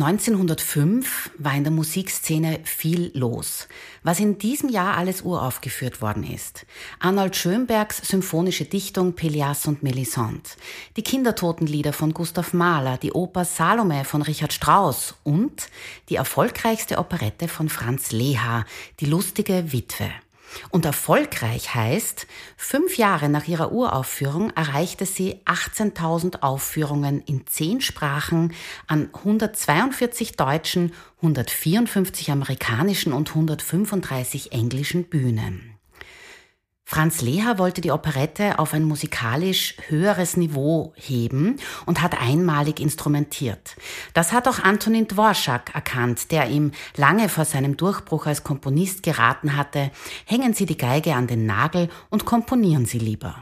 1905 war in der Musikszene viel los, was in diesem Jahr alles uraufgeführt worden ist. Arnold Schönbergs symphonische Dichtung Pelias und Melisande, die Kindertotenlieder von Gustav Mahler, die Oper Salome von Richard Strauss und die erfolgreichste Operette von Franz Leha, die lustige Witwe. Und erfolgreich heißt, fünf Jahre nach ihrer Uraufführung erreichte sie 18.000 Aufführungen in zehn Sprachen an 142 deutschen, 154 amerikanischen und 135 englischen Bühnen. Franz Leher wollte die Operette auf ein musikalisch höheres Niveau heben und hat einmalig instrumentiert. Das hat auch Antonin Dvorak erkannt, der ihm lange vor seinem Durchbruch als Komponist geraten hatte, hängen Sie die Geige an den Nagel und komponieren Sie lieber.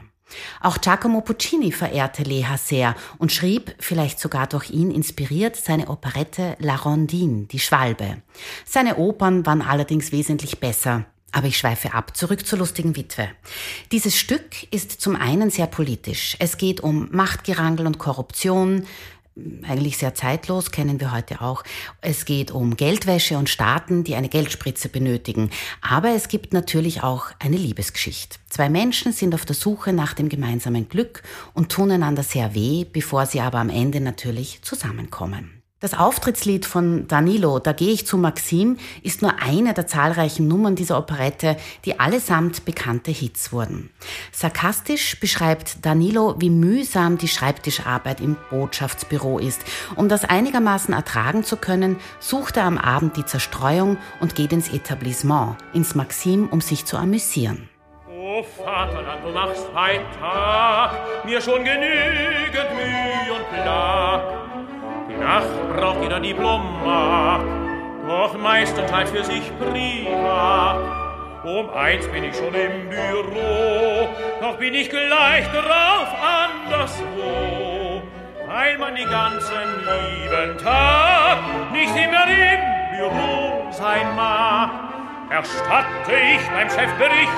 Auch Giacomo Puccini verehrte Leha sehr und schrieb, vielleicht sogar durch ihn inspiriert, seine Operette La Rondine, die Schwalbe. Seine Opern waren allerdings wesentlich besser. Aber ich schweife ab, zurück zur lustigen Witwe. Dieses Stück ist zum einen sehr politisch. Es geht um Machtgerangel und Korruption, eigentlich sehr zeitlos, kennen wir heute auch. Es geht um Geldwäsche und Staaten, die eine Geldspritze benötigen. Aber es gibt natürlich auch eine Liebesgeschichte. Zwei Menschen sind auf der Suche nach dem gemeinsamen Glück und tun einander sehr weh, bevor sie aber am Ende natürlich zusammenkommen. Das Auftrittslied von Danilo, Da gehe ich zu Maxim, ist nur eine der zahlreichen Nummern dieser Operette, die allesamt bekannte Hits wurden. Sarkastisch beschreibt Danilo, wie mühsam die Schreibtischarbeit im Botschaftsbüro ist. Um das einigermaßen ertragen zu können, sucht er am Abend die Zerstreuung und geht ins Etablissement, ins Maxim, um sich zu amüsieren. O Vaterland, du machst weiter, mir schon genügend Mühe und Plag. Nacht braucht jeder Diplomat, doch meistenteils für sich privat. Um eins bin ich schon im Büro, doch bin ich gleich drauf anderswo, weil man den ganzen lieben Tag nicht immer im Büro sein mag. Erstatte ich beim Chef Bericht,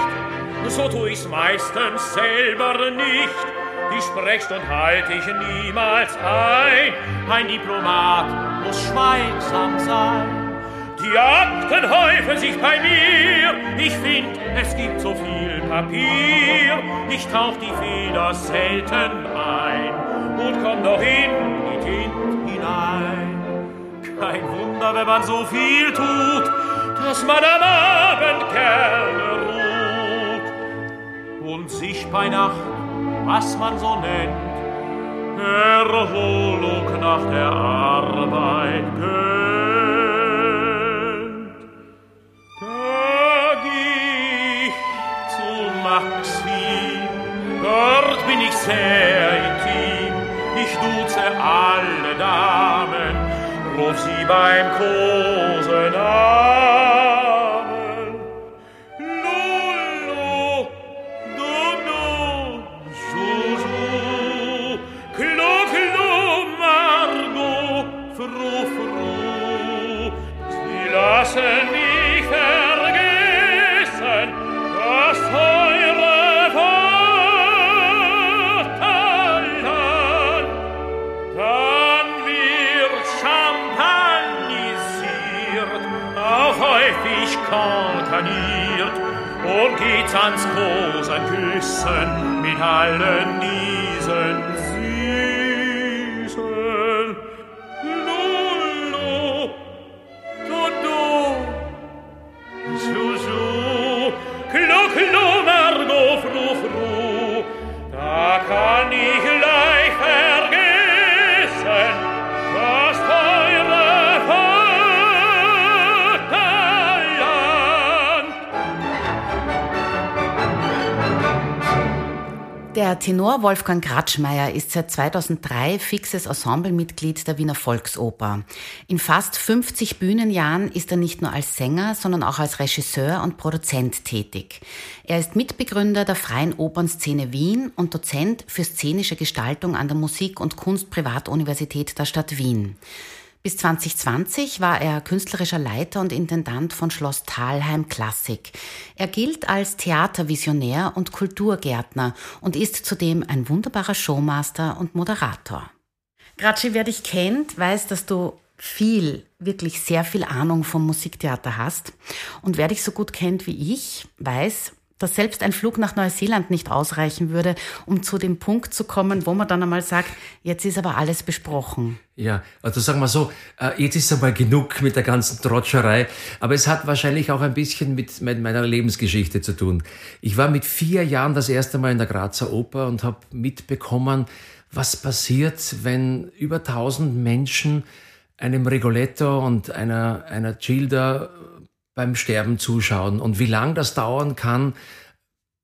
so tu ich's meistens selber nicht, die Sprechstund halte ich niemals ein. Ein Diplomat muss schweigsam sein. Die Akten häufen sich bei mir. Ich find, es gibt so viel Papier. Ich tauch die Feder selten ein und komm doch in die Tint hinein. Kein Wunder, wenn man so viel tut, dass man am Abend gerne ruht und sich bei Nacht was man so nennt, Erholung nach der Arbeit gönnt. Da geh ich zu Maxim, dort bin ich sehr intim, ich duze alle Damen, ruf sie beim Kosen an. Kontaniert, und geht's ans Rosenküssen mit allen diesen Der Tenor Wolfgang Gratschmeier ist seit 2003 fixes Ensemblemitglied der Wiener Volksoper. In fast 50 Bühnenjahren ist er nicht nur als Sänger, sondern auch als Regisseur und Produzent tätig. Er ist Mitbegründer der Freien Opernszene Wien und Dozent für szenische Gestaltung an der Musik- und Kunstprivatuniversität der Stadt Wien. Bis 2020 war er künstlerischer Leiter und Intendant von Schloss Thalheim Klassik. Er gilt als Theatervisionär und Kulturgärtner und ist zudem ein wunderbarer Showmaster und Moderator. Gratschi, wer dich kennt, weiß, dass du viel, wirklich sehr viel Ahnung vom Musiktheater hast. Und wer dich so gut kennt wie ich, weiß, dass selbst ein Flug nach Neuseeland nicht ausreichen würde, um zu dem Punkt zu kommen, wo man dann einmal sagt, jetzt ist aber alles besprochen. Ja, also sagen wir so, äh, jetzt ist einmal genug mit der ganzen Trotscherei, aber es hat wahrscheinlich auch ein bisschen mit meiner Lebensgeschichte zu tun. Ich war mit vier Jahren das erste Mal in der Grazer Oper und habe mitbekommen, was passiert, wenn über tausend Menschen einem Rigoletto und einer, einer Gilda beim Sterben zuschauen und wie lang das dauern kann,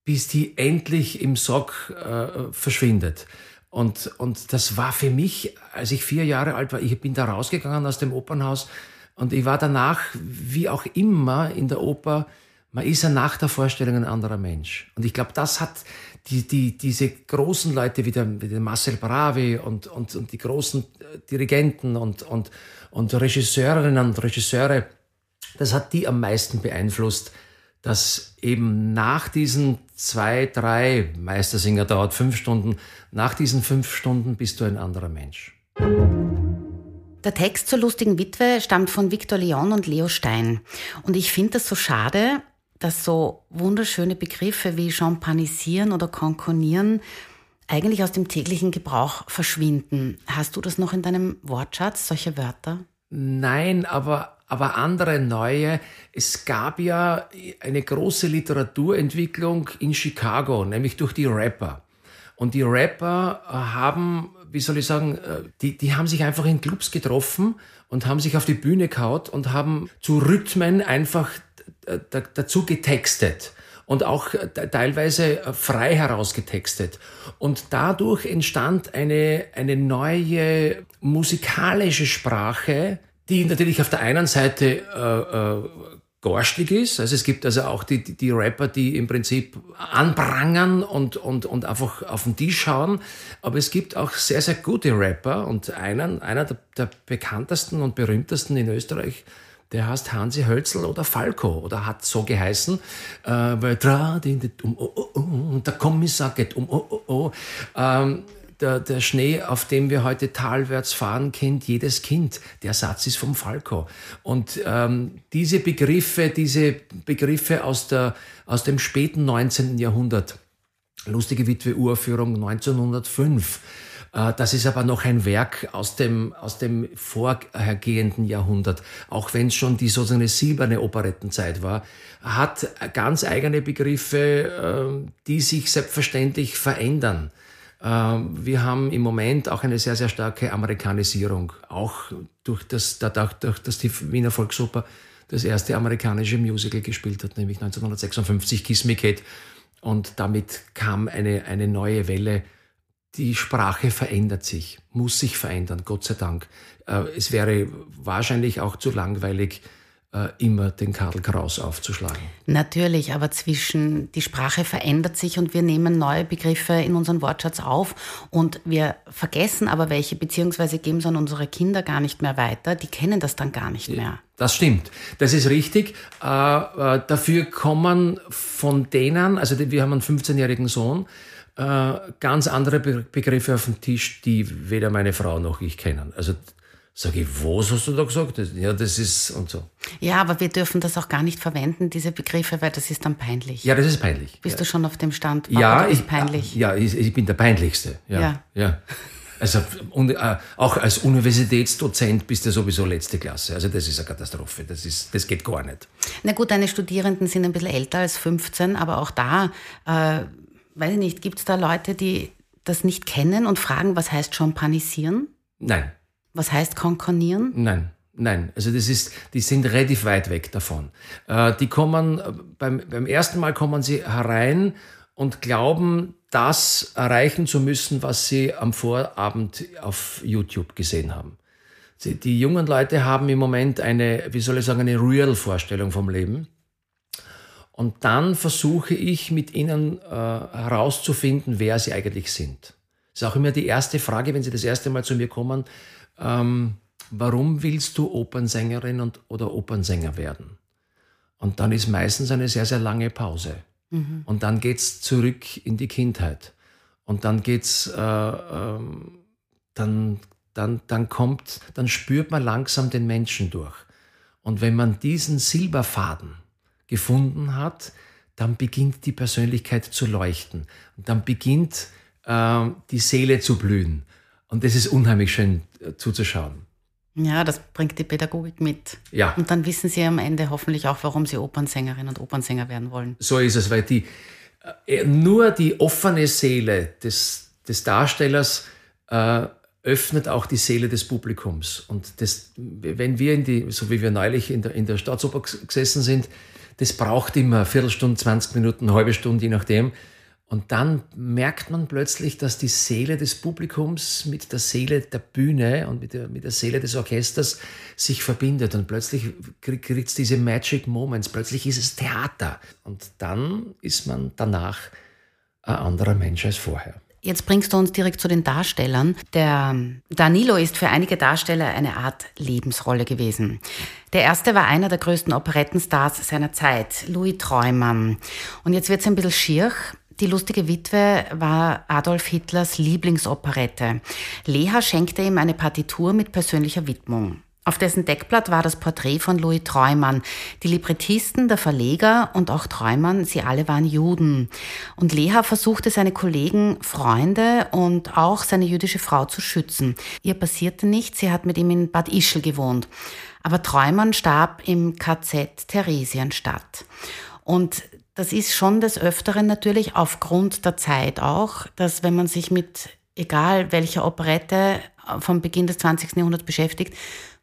bis die endlich im Sock äh, verschwindet. Und, und das war für mich, als ich vier Jahre alt war, ich bin da rausgegangen aus dem Opernhaus und ich war danach, wie auch immer in der Oper, man ist ja nach der Vorstellung ein anderer Mensch. Und ich glaube, das hat die, die, diese großen Leute wie der, wie der Marcel Bravi und, und, und die großen äh, Dirigenten und, und, und Regisseurinnen und Regisseure, das hat die am meisten beeinflusst, dass eben nach diesen zwei, drei, Meistersinger dauert fünf Stunden, nach diesen fünf Stunden bist du ein anderer Mensch. Der Text zur lustigen Witwe stammt von Victor Leon und Leo Stein. Und ich finde das so schade, dass so wunderschöne Begriffe wie Champanisieren oder Konkonieren eigentlich aus dem täglichen Gebrauch verschwinden. Hast du das noch in deinem Wortschatz, solche Wörter? Nein, aber aber andere neue. Es gab ja eine große Literaturentwicklung in Chicago, nämlich durch die Rapper. Und die Rapper haben, wie soll ich sagen, äh, die, die haben sich einfach in Clubs getroffen und haben sich auf die Bühne kaut und haben zu Rhythmen einfach dazu getextet und auch teilweise frei herausgetextet. Und dadurch entstand eine, eine neue musikalische Sprache, die natürlich auf der einen Seite äh, äh, garstig ist. Also es gibt also auch die, die, die Rapper, die im Prinzip anprangern und, und, und einfach auf den Tisch schauen. Aber es gibt auch sehr, sehr gute Rapper und einen, einer der, der bekanntesten und berühmtesten in Österreich, der heißt Hansi Hölzel oder Falco oder hat so geheißen, äh, weil die, um, oh, oh, oh, der Kommissar geht um, oh, oh, oh. Ähm, der, der Schnee, auf dem wir heute talwärts fahren, kennt jedes Kind. Der Satz ist vom Falco. Und ähm, diese Begriffe, diese Begriffe aus, der, aus dem späten 19. Jahrhundert, lustige Witwe Uraufführung 1905, äh, das ist aber noch ein Werk aus dem, aus dem vorhergehenden Jahrhundert, auch wenn es schon die sozusagen silberne Operettenzeit war, hat ganz eigene Begriffe, äh, die sich selbstverständlich verändern. Ähm, wir haben im Moment auch eine sehr, sehr starke Amerikanisierung, auch durch das, dadurch, dass die Wiener Volksoper das erste amerikanische Musical gespielt hat, nämlich 1956 Kiss Me Kate. Und damit kam eine, eine neue Welle. Die Sprache verändert sich, muss sich verändern, Gott sei Dank. Äh, es wäre wahrscheinlich auch zu langweilig, immer den Karl Kraus aufzuschlagen. Natürlich, aber zwischen die Sprache verändert sich und wir nehmen neue Begriffe in unseren Wortschatz auf und wir vergessen aber welche, beziehungsweise geben es an unsere Kinder gar nicht mehr weiter. Die kennen das dann gar nicht mehr. Das stimmt, das ist richtig. Äh, äh, dafür kommen von denen, also wir haben einen 15-jährigen Sohn, äh, ganz andere Begriffe auf dem Tisch, die weder meine Frau noch ich kennen. Also Sag ich, was hast du da gesagt? Ja, das ist und so. Ja, aber wir dürfen das auch gar nicht verwenden, diese Begriffe, weil das ist dann peinlich. Ja, das ist peinlich. Bist ja. du schon auf dem Stand? Papa, ja, ich, peinlich. Ja, ich, ich, bin der Peinlichste. Ja. ja. ja. Also und, äh, auch als Universitätsdozent bist du sowieso letzte Klasse. Also das ist eine Katastrophe. Das, ist, das geht gar nicht. Na gut, deine Studierenden sind ein bisschen älter als 15, aber auch da, äh, weiß ich nicht, gibt es da Leute, die das nicht kennen und fragen, was heißt Champanisieren? Nein. Was heißt konkonieren? Nein. Nein, also das ist, die sind relativ weit weg davon. Äh, die kommen, beim, beim ersten Mal kommen sie herein und glauben, das erreichen zu müssen, was sie am Vorabend auf YouTube gesehen haben. Die jungen Leute haben im Moment eine, wie soll ich sagen, eine Real-Vorstellung vom Leben. Und dann versuche ich mit ihnen äh, herauszufinden, wer sie eigentlich sind. Das ist auch immer die erste Frage, wenn sie das erste Mal zu mir kommen. Ähm, warum willst du Opernsängerin und, oder Opernsänger werden? Und dann ist meistens eine sehr, sehr lange Pause. Mhm. Und dann geht es zurück in die Kindheit. Und dann geht's, äh, ähm, dann, dann, dann kommt, dann spürt man langsam den Menschen durch. Und wenn man diesen Silberfaden gefunden hat, dann beginnt die Persönlichkeit zu leuchten. Und dann beginnt äh, die Seele zu blühen. Und das ist unheimlich schön äh, zuzuschauen. Ja, das bringt die Pädagogik mit. Ja. Und dann wissen Sie am Ende hoffentlich auch, warum Sie Opernsängerin und Opernsänger werden wollen. So ist es, weil die, äh, nur die offene Seele des, des Darstellers äh, öffnet auch die Seele des Publikums. Und das, wenn wir in die, so wie wir neulich in der, in der Staatsoper gesessen sind, das braucht immer Viertelstunde, 20 Minuten, eine halbe Stunde, je nachdem. Und dann merkt man plötzlich, dass die Seele des Publikums mit der Seele der Bühne und mit der, mit der Seele des Orchesters sich verbindet. Und plötzlich kriegt es diese Magic Moments. Plötzlich ist es Theater. Und dann ist man danach ein anderer Mensch als vorher. Jetzt bringst du uns direkt zu den Darstellern. Der Danilo ist für einige Darsteller eine Art Lebensrolle gewesen. Der erste war einer der größten Operettenstars seiner Zeit, Louis Treumann. Und jetzt wird es ein bisschen schier. Die lustige Witwe war Adolf Hitlers Lieblingsoperette. Leha schenkte ihm eine Partitur mit persönlicher Widmung. Auf dessen Deckblatt war das Porträt von Louis Treumann. Die Librettisten, der Verleger und auch Treumann, sie alle waren Juden. Und Leha versuchte seine Kollegen, Freunde und auch seine jüdische Frau zu schützen. Ihr passierte nichts, sie hat mit ihm in Bad Ischl gewohnt. Aber Treumann starb im KZ Theresienstadt. Und das ist schon des Öfteren natürlich aufgrund der Zeit auch, dass wenn man sich mit egal welcher Operette vom Beginn des 20. Jahrhunderts beschäftigt,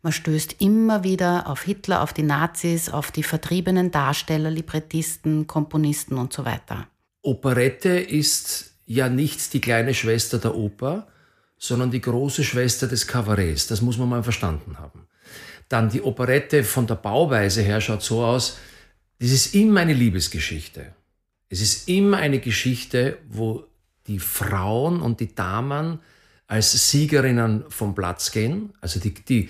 man stößt immer wieder auf Hitler, auf die Nazis, auf die vertriebenen Darsteller, Librettisten, Komponisten und so weiter. Operette ist ja nicht die kleine Schwester der Oper, sondern die große Schwester des Kabarets. Das muss man mal verstanden haben. Dann die Operette von der Bauweise her schaut so aus, es ist immer eine Liebesgeschichte. Es ist immer eine Geschichte, wo die Frauen und die Damen als Siegerinnen vom Platz gehen. Also die, die,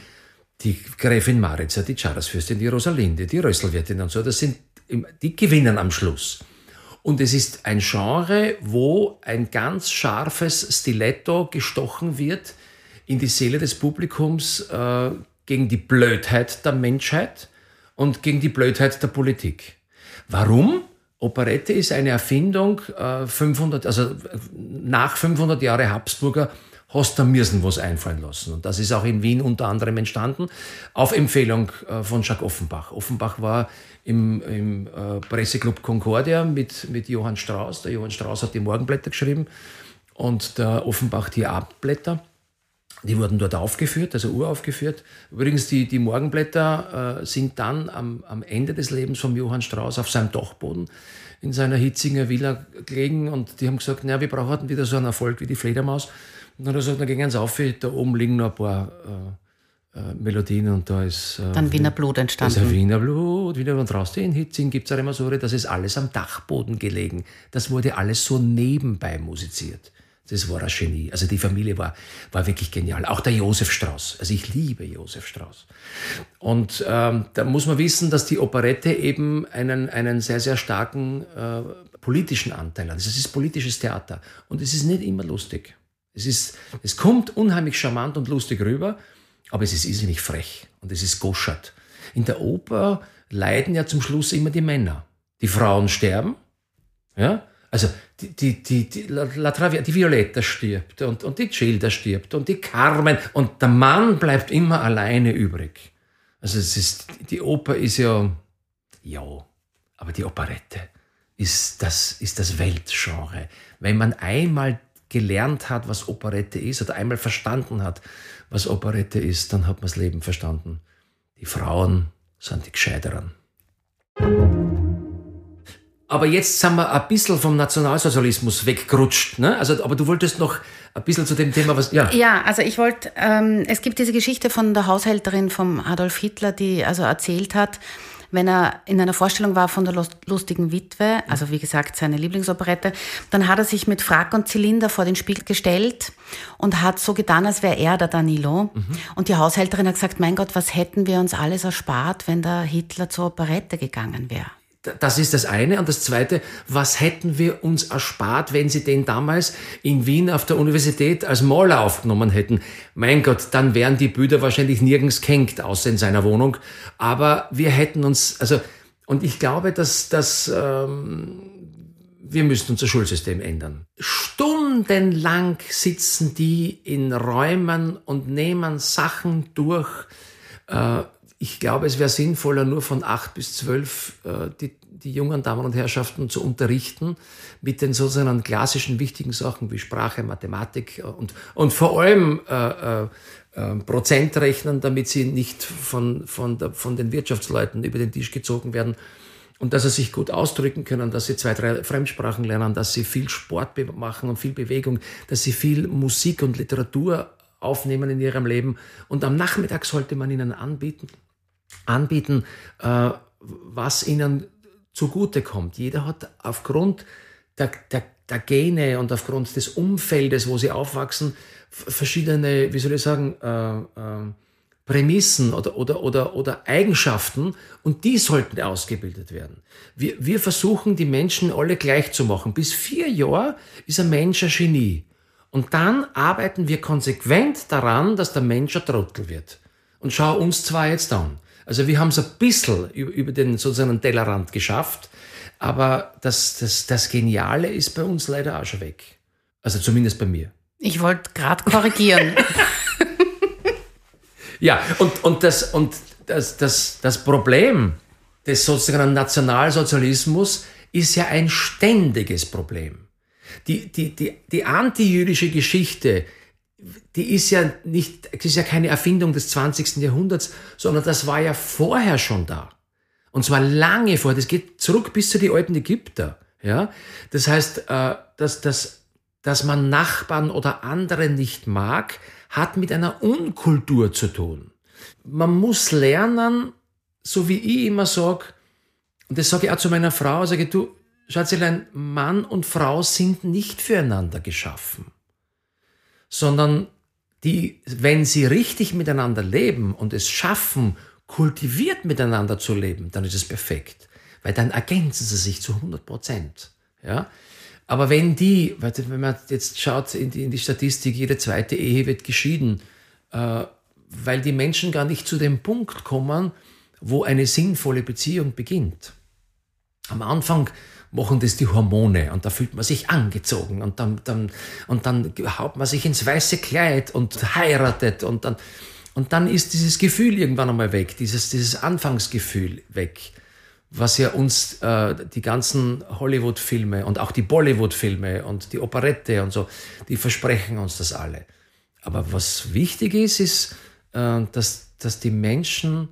die Gräfin Maritza, die Charlesfürstin, die Rosalinde, die Rösselwirtin und so, das sind, die gewinnen am Schluss. Und es ist ein Genre, wo ein ganz scharfes Stiletto gestochen wird in die Seele des Publikums äh, gegen die Blödheit der Menschheit und gegen die Blödheit der Politik. Warum? Operette ist eine Erfindung, äh, 500, also nach 500 Jahre Habsburger hast du müssen was einfallen lassen. Und das ist auch in Wien unter anderem entstanden, auf Empfehlung äh, von Jacques Offenbach. Offenbach war im, im äh, Presseclub Concordia mit, mit Johann Strauss. Der Johann Strauss hat die Morgenblätter geschrieben und der Offenbach die Abblätter. Die wurden dort aufgeführt, also uraufgeführt. Übrigens, die, die Morgenblätter äh, sind dann am, am Ende des Lebens von Johann Strauss auf seinem Dachboden in seiner Hitzinger Villa gelegen und die haben gesagt, naja, wir brauchen wieder so einen Erfolg wie die Fledermaus. Und dann hat er gesagt, dann gehen wir auf, da oben liegen noch ein paar äh, äh, Melodien und da ist... Äh, dann Wiener Blut entstanden. Das ist Wiener Blut, Wiener und draußen in Hitzing gibt es immer so, das ist alles am Dachboden gelegen. Das wurde alles so nebenbei musiziert. Das war ein Genie. Also die Familie war, war wirklich genial. Auch der Josef Strauß. Also ich liebe Josef Strauß. Und ähm, da muss man wissen, dass die Operette eben einen, einen sehr, sehr starken äh, politischen Anteil hat. Es ist politisches Theater. Und es ist nicht immer lustig. Es, ist, es kommt unheimlich charmant und lustig rüber, aber es ist irrsinnig frech und es ist goschert. In der Oper leiden ja zum Schluss immer die Männer. Die Frauen sterben, ja, also die, die, die, die, La Travia, die Violetta stirbt und, und die Gilda stirbt und die Carmen und der Mann bleibt immer alleine übrig. Also es ist, die Oper ist ja, ja, aber die Operette ist das, ist das Weltgenre. Wenn man einmal gelernt hat, was Operette ist oder einmal verstanden hat, was Operette ist, dann hat man das Leben verstanden. Die Frauen sind die Gescheiteren. Aber jetzt sind wir ein bisschen vom Nationalsozialismus weggerutscht. Ne? Also, aber du wolltest noch ein bisschen zu dem Thema was. Ja, ja also ich wollte, ähm, es gibt diese Geschichte von der Haushälterin vom Adolf Hitler, die also erzählt hat, wenn er in einer Vorstellung war von der lustigen Witwe, also wie gesagt seine Lieblingsoperette, dann hat er sich mit Frack und Zylinder vor den Spiegel gestellt und hat so getan, als wäre er der Danilo. Mhm. Und die Haushälterin hat gesagt, mein Gott, was hätten wir uns alles erspart, wenn der Hitler zur Operette gegangen wäre. Das ist das eine. Und das zweite, was hätten wir uns erspart, wenn sie den damals in Wien auf der Universität als Maler aufgenommen hätten? Mein Gott, dann wären die Bilder wahrscheinlich nirgends gehängt, außer in seiner Wohnung. Aber wir hätten uns, also, und ich glaube, dass, dass ähm, wir müssen unser Schulsystem ändern. Stundenlang sitzen die in Räumen und nehmen Sachen durch, äh, ich glaube, es wäre sinnvoller, nur von acht bis zwölf äh, die, die jungen Damen und Herrschaften zu unterrichten mit den sozusagen klassischen wichtigen Sachen wie Sprache, Mathematik äh, und, und vor allem äh, äh, äh, Prozentrechnen, damit sie nicht von, von, der, von den Wirtschaftsleuten über den Tisch gezogen werden und dass sie sich gut ausdrücken können, dass sie zwei, drei Fremdsprachen lernen, dass sie viel Sport machen und viel Bewegung, dass sie viel Musik und Literatur aufnehmen in ihrem Leben. Und am Nachmittag sollte man ihnen anbieten, anbieten, äh, was ihnen zugutekommt. Jeder hat aufgrund der, der, der Gene und aufgrund des Umfeldes, wo sie aufwachsen, verschiedene, wie soll ich sagen, äh, äh, Prämissen oder, oder, oder, oder Eigenschaften und die sollten ausgebildet werden. Wir, wir versuchen, die Menschen alle gleich zu machen. Bis vier Jahre ist ein Mensch ein Genie. Und dann arbeiten wir konsequent daran, dass der Mensch ein Trottel wird. Und schau uns zwar jetzt an. Also wir haben es ein bisschen über den sozusagen Tellerrand geschafft, aber das, das, das Geniale ist bei uns leider auch schon weg. Also zumindest bei mir. Ich wollte gerade korrigieren. ja, und, und, das, und das, das, das Problem des sozusagen Nationalsozialismus ist ja ein ständiges Problem. Die, die, die, die antijüdische Geschichte die ist ja nicht, das ist ja keine Erfindung des 20. Jahrhunderts, sondern das war ja vorher schon da. Und zwar lange vorher. Das geht zurück bis zu den alten Ägypter. Ja, das heißt, äh, dass, dass, dass man Nachbarn oder andere nicht mag, hat mit einer Unkultur zu tun. Man muss lernen, so wie ich immer sage, und das sage ich auch zu meiner Frau, sage ich, du, Schatzelein, Mann und Frau sind nicht füreinander geschaffen sondern die, wenn sie richtig miteinander leben und es schaffen, kultiviert miteinander zu leben, dann ist es perfekt. Weil dann ergänzen sie sich zu 100 Prozent. Ja? Aber wenn die, wenn man jetzt schaut in die, in die Statistik, jede zweite Ehe wird geschieden, äh, weil die Menschen gar nicht zu dem Punkt kommen, wo eine sinnvolle Beziehung beginnt. Am Anfang machen das die Hormone und da fühlt man sich angezogen und dann, dann, und dann haut man sich ins weiße Kleid und heiratet und dann, und dann ist dieses Gefühl irgendwann einmal weg, dieses, dieses Anfangsgefühl weg, was ja uns äh, die ganzen Hollywood-Filme und auch die Bollywood-Filme und die Operette und so, die versprechen uns das alle. Aber was wichtig ist, ist, äh, dass, dass die Menschen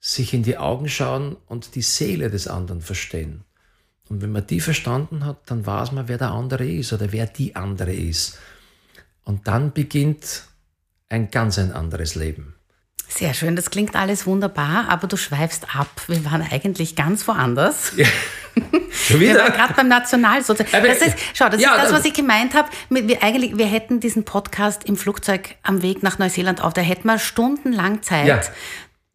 sich in die Augen schauen und die Seele des anderen verstehen. Und wenn man die verstanden hat, dann weiß man, wer der andere ist oder wer die andere ist. Und dann beginnt ein ganz ein anderes Leben. Sehr schön, das klingt alles wunderbar, aber du schweifst ab. Wir waren eigentlich ganz woanders. Ja. Schon wieder? Wir waren gerade beim Nationalsozialismus. Das ist, schau, das ja, ist das, was ich gemeint habe. Wir, eigentlich, wir hätten diesen Podcast im Flugzeug am Weg nach Neuseeland auf. Da hätten wir stundenlang Zeit. Ja.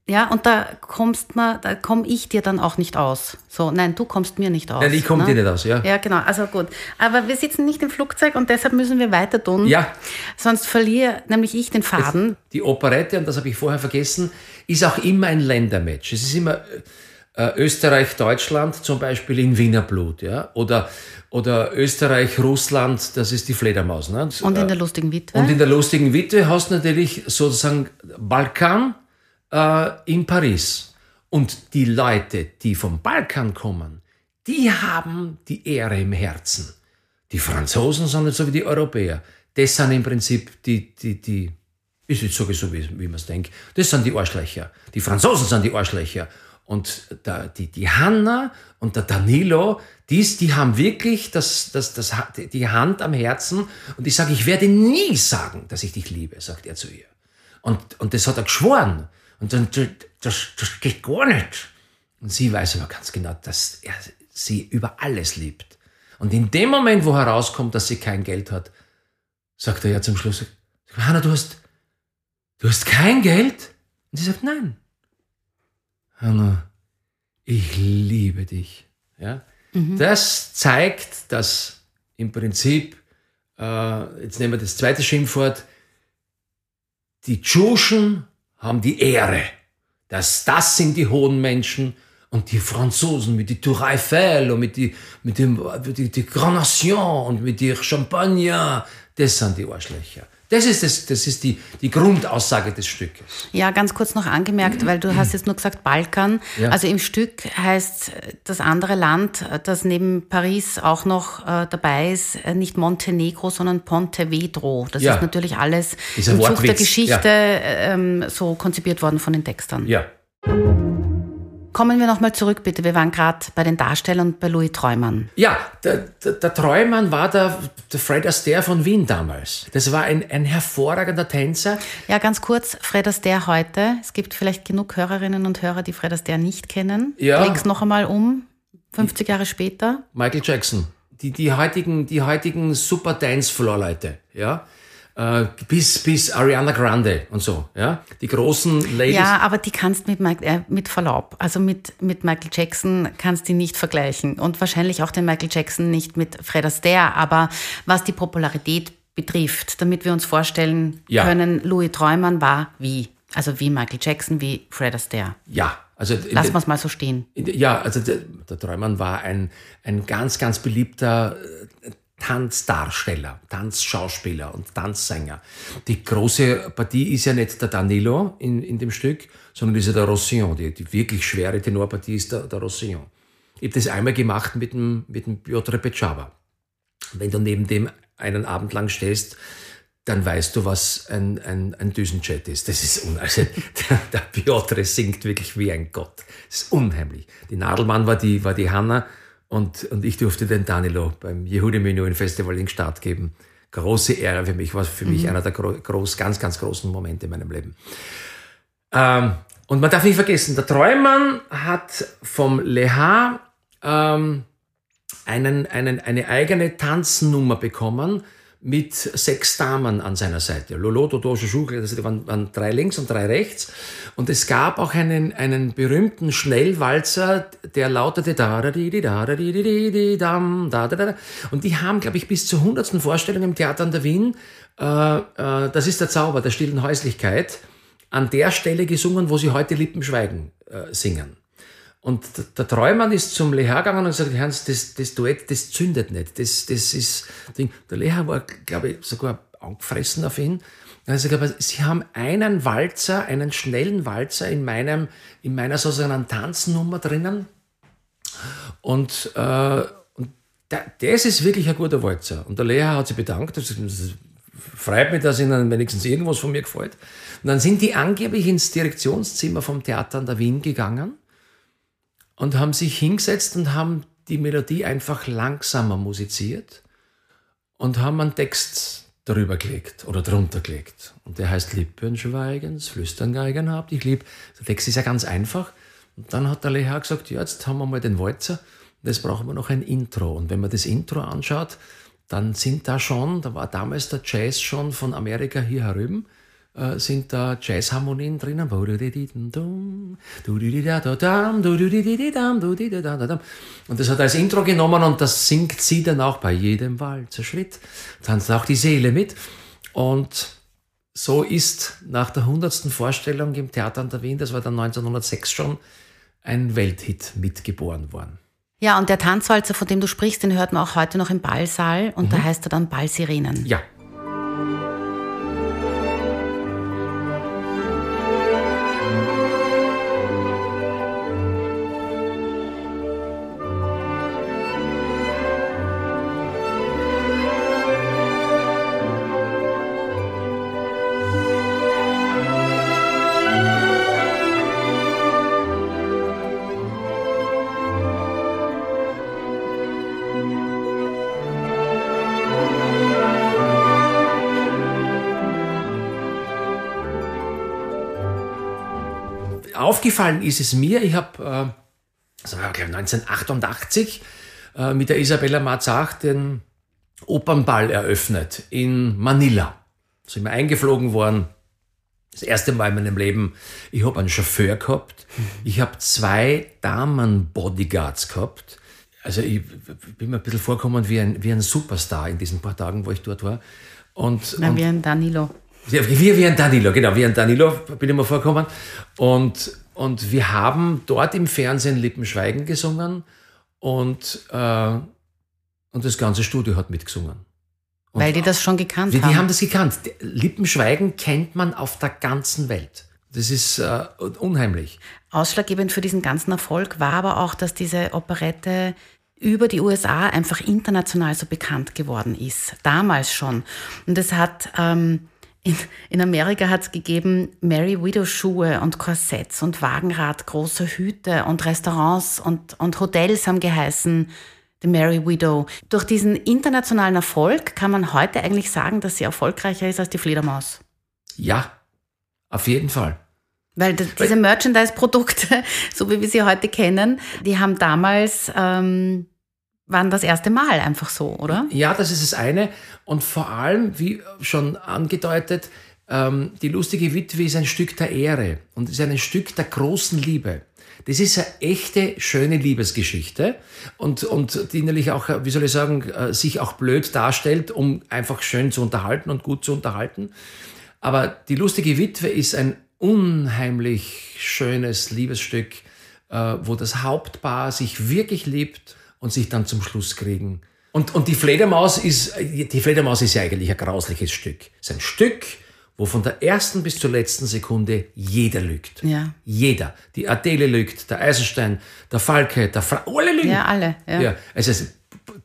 Ja, und da kommst man, da komme ich dir dann auch nicht aus. So, nein, du kommst mir nicht aus. Nein, ich komme ne? dir nicht aus, ja. Ja, genau. Also gut. Aber wir sitzen nicht im Flugzeug und deshalb müssen wir weiter tun. Ja. Sonst verliere nämlich ich den Faden. Das, die Operette, und das habe ich vorher vergessen, ist auch immer ein Ländermatch. Es ist immer äh, Österreich-Deutschland, zum Beispiel in Wiener Blut, ja. Oder, oder Österreich-Russland, das ist die Fledermaus. Ne? Und in der lustigen Witwe. Und in der lustigen Witwe hast du natürlich sozusagen Balkan äh, in Paris. Und die Leute, die vom Balkan kommen, die haben die Ehre im Herzen. Die Franzosen sind nicht so wie die Europäer. Das sind im Prinzip die, die, die, ist jetzt sowieso, wie, wie man es denkt, das sind die Arschlöcher. Die Franzosen sind die Arschlöcher. Und der, die, die Hanna und der Danilo, dies, die haben wirklich das, das, das, die Hand am Herzen. Und ich sage, ich werde nie sagen, dass ich dich liebe, sagt er zu ihr. Und, und das hat er geschworen. Und dann, das, das geht gar nicht. Und sie weiß aber ganz genau, dass er sie über alles liebt. Und in dem Moment, wo herauskommt, dass sie kein Geld hat, sagt er ja zum Schluss, Hanna, du hast, du hast kein Geld? Und sie sagt, nein. Hanna, ich liebe dich. Ja? Mhm. Das zeigt, dass im Prinzip, äh, jetzt nehmen wir das zweite Schimpfwort, die Tschuschen haben die Ehre. dass das sind die hohen Menschen und die Franzosen mit die Tour Eiffel und mit die, mit dem, die, die Grand Nation und mit die Champagner, das sind die Arschlöcher. Das ist, das, das ist die, die Grundaussage des Stückes. Ja, ganz kurz noch angemerkt, weil du hast jetzt nur gesagt Balkan. Ja. Also im Stück heißt das andere Land, das neben Paris auch noch äh, dabei ist, äh, nicht Montenegro, sondern Pontevedro. Das ja. ist natürlich alles ist im Zug der Geschichte ja. ähm, so konzipiert worden von den Textern. Ja. Kommen wir nochmal zurück, bitte. Wir waren gerade bei den Darstellern bei Louis Treumann. Ja, der, der, der Treumann war der, der Fred Astaire von Wien damals. Das war ein, ein hervorragender Tänzer. Ja, ganz kurz, Fred Astaire heute. Es gibt vielleicht genug Hörerinnen und Hörer, die Fred Astaire nicht kennen. Ja. Leg's noch einmal um, 50 Jahre später. Michael Jackson. Die, die heutigen, die heutigen Super Dance Floor Leute, ja äh, bis, bis Ariana Grande und so, ja. Die großen Ladies. Ja, aber die kannst mit, äh, mit Verlaub, also mit, mit Michael Jackson kannst du nicht vergleichen und wahrscheinlich auch den Michael Jackson nicht mit Fred Astaire, aber was die Popularität betrifft, damit wir uns vorstellen ja. können, Louis Treumann war wie? Also wie Michael Jackson, wie Fred Astaire. Ja, also lassen wir es mal so stehen. Ja, also der, der Träumann war ein, ein ganz, ganz beliebter äh, Tanzdarsteller, Tanzschauspieler und Tanzsänger. Die große Partie ist ja nicht der Danilo in, in dem Stück, sondern ist ja der Rossillon. Die, die wirklich schwere Tenorpartie ist der, der Rossillon. Ich habe das einmal gemacht mit dem, mit dem Piotr Pechava. Wenn du neben dem einen Abend lang stehst, dann weißt du, was ein, ein, ein Düsenjet ist. Das ist also der, der Piotr singt wirklich wie ein Gott. Das ist unheimlich. Die Nadelmann war die, war die Hanna und, und ich durfte den Danilo beim Yehudi Menuhin Festival in Start geben. Große Ehre für mich, war für mhm. mich einer der groß, ganz, ganz großen Momente in meinem Leben. Ähm, und man darf nicht vergessen, der Treumann hat vom Leha ähm, einen, einen, eine eigene Tanznummer bekommen, mit sechs Damen an seiner Seite. Lolo, Dodo, Juju, das waren, waren drei links und drei rechts. Und es gab auch einen, einen berühmten Schnellwalzer, der lautete da da di da da di di di dam da da da. Und die haben, glaube ich, bis zur hundertsten Vorstellung im Theater an der Wien, äh, äh, das ist der Zauber der stillen Häuslichkeit, an der Stelle gesungen, wo sie heute Lippen schweigen äh, singen. Und der Treumann ist zum Leher gegangen und gesagt, Hans, das, das Duett, das zündet nicht. Das, das ist, Ding. Der Leher war, glaube ich, sogar angefressen auf ihn. Gesagt, aber Sie haben einen Walzer, einen schnellen Walzer in meinem, in meiner sozusagen Tanznummer drinnen. Und, äh, und das ist wirklich ein guter Walzer. Und der Lehrer hat sich bedankt. Das freut mich, dass Ihnen wenigstens irgendwas von mir gefällt. Und dann sind die angeblich ins Direktionszimmer vom Theater an der Wien gegangen und haben sich hingesetzt und haben die Melodie einfach langsamer musiziert und haben einen Text darüber gelegt oder drunter gelegt. Und der heißt Lippen schweigens, Flüstern Geigen habt. Ich lieb. Der Text ist ja ganz einfach. Und dann hat der Leha gesagt, ja, jetzt haben wir mal den Walzer. Jetzt brauchen wir noch ein Intro. Und wenn man das Intro anschaut, dann sind da schon, da war damals der Jazz schon von Amerika hier herüben äh, sind da Jazzharmonien drinnen. Und das hat er als Intro genommen und das singt sie dann auch bei jedem Walzer Schritt. Tanzt auch die Seele mit. Und so ist nach der hundertsten Vorstellung im Theater an der Wien, das war dann 1906 schon, ein Welthit mitgeboren worden. Ja, und der Tanzwalzer, von dem du sprichst, den hört man auch heute noch im Ballsaal und mhm. da heißt er dann Ballsirenen. Ja, aufgefallen ist es mir, ich habe äh, das war, glaube 1988 äh, mit der Isabella Marzach den Opernball eröffnet in Manila. Da sind wir eingeflogen worden. Das erste Mal in meinem Leben. Ich habe einen Chauffeur gehabt. Ich habe zwei Damen-Bodyguards gehabt. Also ich bin mir ein bisschen vorgekommen wie ein, wie ein Superstar in diesen paar Tagen, wo ich dort war. Und, Na, und wie ein Danilo. ja, wie, wie ein Danilo, genau, wie ein Danilo bin ich mir vorgekommen. Und, und wir haben dort im Fernsehen Lippenschweigen gesungen und, äh, und das ganze Studio hat mitgesungen. Und Weil die das schon gekannt die, haben. die haben das gekannt. Lippenschweigen kennt man auf der ganzen Welt. Das ist äh, unheimlich. Ausschlaggebend für diesen ganzen Erfolg war aber auch, dass diese Operette über die USA einfach international so bekannt geworden ist. Damals schon. Und es hat ähm, in, in Amerika hat es gegeben Mary Widow Schuhe und Korsetts und Wagenrad, große Hüte und Restaurants und, und Hotels haben geheißen The Mary Widow. Durch diesen internationalen Erfolg kann man heute eigentlich sagen, dass sie erfolgreicher ist als die Fledermaus. Ja, auf jeden Fall. Weil diese Merchandise-Produkte, so wie wir sie heute kennen, die haben damals, ähm, waren das erste Mal einfach so, oder? Ja, das ist das eine. Und vor allem, wie schon angedeutet, ähm, die lustige Witwe ist ein Stück der Ehre und ist ein Stück der großen Liebe. Das ist eine echte, schöne Liebesgeschichte und, und die natürlich auch, wie soll ich sagen, äh, sich auch blöd darstellt, um einfach schön zu unterhalten und gut zu unterhalten. Aber die lustige Witwe ist ein unheimlich schönes Liebesstück, äh, wo das Hauptpaar sich wirklich liebt und sich dann zum Schluss kriegen. Und, und die Fledermaus ist, die Fledermaus ist ja eigentlich ein grausliches Stück. Es ist ein Stück, wo von der ersten bis zur letzten Sekunde jeder lügt. Ja. Jeder. Die Adele lügt, der Eisenstein, der Falke, der Fra alle lügen. Ja, alle. Ja. Ja, also es ist,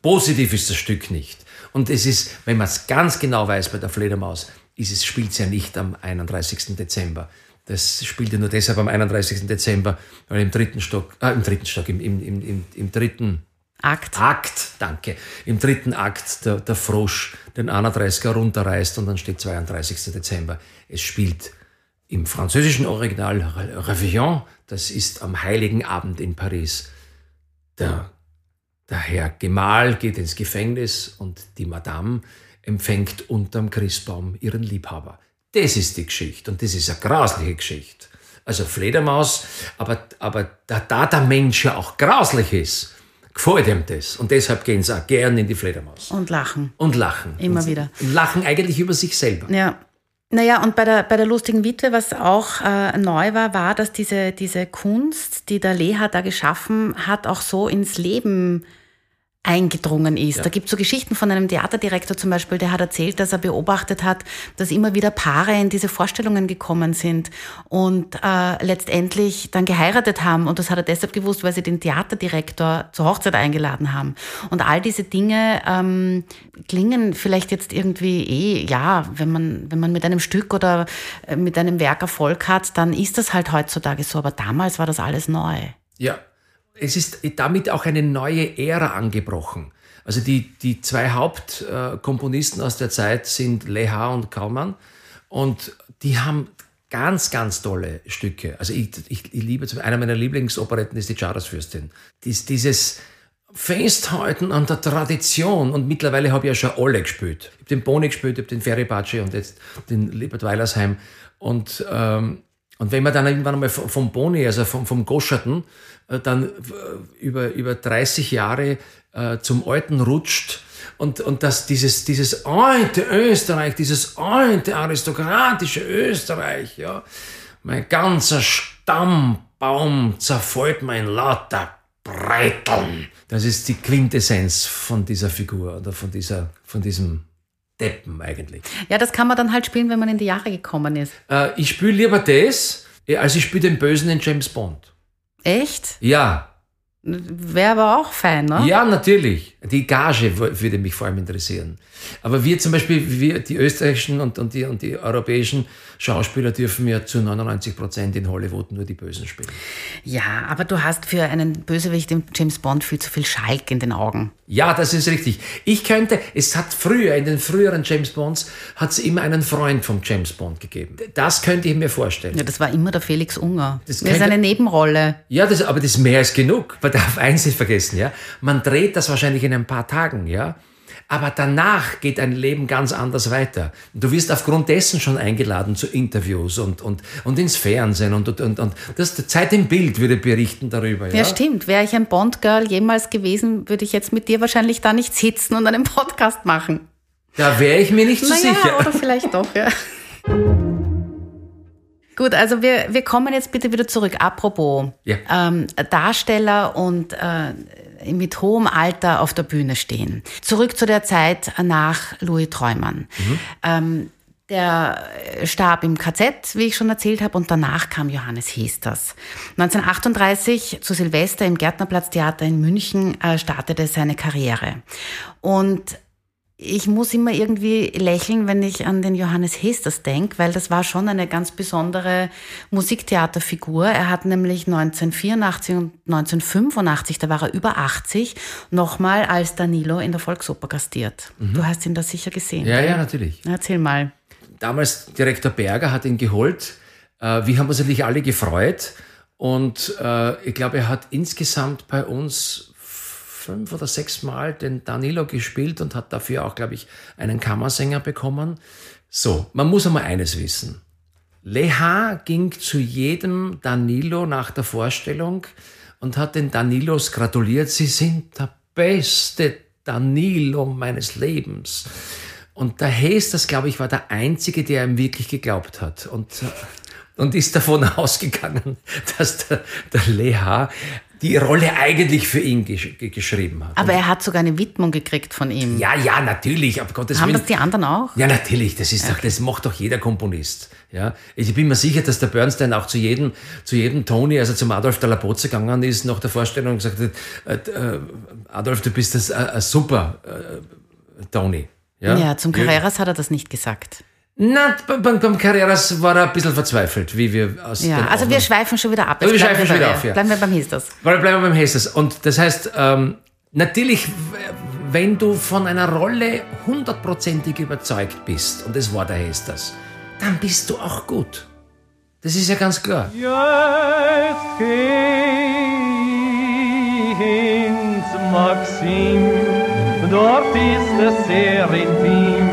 positiv ist das Stück nicht. Und es ist, wenn man es ganz genau weiß bei der Fledermaus, ist es, spielt es ja nicht am 31. Dezember. Das spielt ja nur deshalb am 31. Dezember, weil im dritten Stock, äh, im dritten Stock, im, im, im, im, im dritten Akt. Akt, danke, im dritten Akt der, der Frosch den 31er runterreißt und dann steht 32. Dezember. Es spielt im französischen Original Réveillon, das ist am Heiligen Abend in Paris. Der, der Herr Gemahl geht ins Gefängnis und die Madame empfängt unterm Christbaum ihren Liebhaber. Das ist die Geschichte und das ist eine grausliche Geschichte. Also Fledermaus, aber, aber da, da der Mensch ja auch grauslich ist, gefällt ihm das. Und deshalb gehen sie auch gern in die Fledermaus. Und lachen. Und lachen. Immer und, wieder. Und lachen eigentlich über sich selber. Ja. Naja, und bei der, bei der lustigen Witwe, was auch äh, neu war, war, dass diese, diese Kunst, die der Leha da geschaffen hat, auch so ins Leben eingedrungen ist. Da gibt es so Geschichten von einem Theaterdirektor zum Beispiel, der hat erzählt, dass er beobachtet hat, dass immer wieder Paare in diese Vorstellungen gekommen sind und äh, letztendlich dann geheiratet haben. Und das hat er deshalb gewusst, weil sie den Theaterdirektor zur Hochzeit eingeladen haben. Und all diese Dinge ähm, klingen vielleicht jetzt irgendwie eh, ja, wenn man, wenn man mit einem Stück oder äh, mit einem Werk Erfolg hat, dann ist das halt heutzutage so. Aber damals war das alles neu. Ja, es ist damit auch eine neue Ära angebrochen. Also die, die zwei Hauptkomponisten aus der Zeit sind Leha und Kaumann und die haben ganz, ganz tolle Stücke. Also ich, ich, ich liebe, einer meiner Lieblingsoperetten ist die Chartersfürstin. Dies, dieses Festhalten an der Tradition und mittlerweile habe ich ja schon alle gespielt. Ich habe den Boni gespielt, ich habe den Feripace und jetzt den Liebert Weilersheim und ähm, und wenn man dann irgendwann einmal vom Boni, also vom, vom Goscherten, äh, dann äh, über, über 30 Jahre äh, zum Alten rutscht und, und dass dieses, dieses alte Österreich, dieses alte aristokratische Österreich, ja, mein ganzer Stammbaum zerfällt mir in lauter Breiteln. Das ist die Quintessenz von dieser Figur oder von, dieser, von diesem Deppen eigentlich. Ja, das kann man dann halt spielen, wenn man in die Jahre gekommen ist. Äh, ich spiele lieber das, äh, als ich spiele den Bösen in James Bond. Echt? Ja, Wäre aber auch fein, ne? Ja, natürlich. Die Gage würde mich vor allem interessieren. Aber wir zum Beispiel, wir, die österreichischen und, und, die, und die europäischen Schauspieler dürfen ja zu 99 Prozent in Hollywood nur die Bösen spielen. Ja, aber du hast für einen Bösewicht im James Bond viel zu viel Schalk in den Augen. Ja, das ist richtig. Ich könnte, es hat früher, in den früheren James Bonds, hat es immer einen Freund vom James Bond gegeben. Das könnte ich mir vorstellen. Ja, das war immer der Felix Unger. Das, das ist eine Nebenrolle. Ja, das, aber das ist mehr als genug. Man darf eins nicht vergessen, ja. Man dreht das wahrscheinlich in ein paar Tagen, ja. Aber danach geht dein Leben ganz anders weiter. Du wirst aufgrund dessen schon eingeladen zu Interviews und, und, und ins Fernsehen und, und, und, und das Zeit im Bild würde berichten darüber. Ja, ja stimmt. Wäre ich ein Bond-Girl jemals gewesen, würde ich jetzt mit dir wahrscheinlich da nicht sitzen und einen Podcast machen. Da wäre ich mir nicht so naja, sicher. Oder vielleicht doch, ja. Gut, also wir, wir kommen jetzt bitte wieder zurück. Apropos ja. ähm, Darsteller und äh, mit hohem Alter auf der Bühne stehen. Zurück zu der Zeit nach Louis Treumann. Mhm. Ähm, der starb im KZ, wie ich schon erzählt habe, und danach kam Johannes Hesters. 1938 zu Silvester im Gärtnerplatztheater in München äh, startete seine Karriere. Und ich muss immer irgendwie lächeln, wenn ich an den Johannes Hesters denke, weil das war schon eine ganz besondere Musiktheaterfigur. Er hat nämlich 1984 und 1985, da war er über 80, nochmal als Danilo in der Volksoper gastiert. Mhm. Du hast ihn da sicher gesehen. Ja, ja, natürlich. Erzähl mal. Damals Direktor Berger hat ihn geholt. Äh, wir haben uns natürlich alle gefreut. Und äh, ich glaube, er hat insgesamt bei uns fünf oder sechs Mal den Danilo gespielt und hat dafür auch, glaube ich, einen Kammersänger bekommen. So, man muss einmal eines wissen. Leha ging zu jedem Danilo nach der Vorstellung und hat den Danilos gratuliert. Sie sind der beste Danilo meines Lebens. Und der Hayes, das glaube ich, war der Einzige, der ihm wirklich geglaubt hat. Und, und ist davon ausgegangen, dass der, der Leha die Rolle eigentlich für ihn gesch geschrieben hat. Aber er hat sogar eine Widmung gekriegt von ihm. Ja, ja, natürlich. Haben Willen. das die anderen auch? Ja, natürlich. Das, ist okay. doch, das macht doch jeder Komponist. Ja, ich bin mir sicher, dass der Bernstein auch zu jedem, zu jedem Tony, also zum Adolf der Lapozze gegangen ist nach der Vorstellung und gesagt hat, äh, äh Adolf, du bist das äh, super äh, Tony. Ja, ja zum Carreras hat er das nicht gesagt. Na, beim, beim Carreras war er ein bisschen verzweifelt, wie wir aus Ja, also wir schweifen schon wieder ab. Jetzt wir schweifen schon wieder auf, ja. Bleiben wir beim Hestas. Bleiben wir beim Hestas. Und das heißt, ähm, natürlich, wenn du von einer Rolle hundertprozentig überzeugt bist, und das war der Hestas, dann bist du auch gut. Das ist ja ganz klar. Jetzt geh ins Maxim, dort ist es sehr intim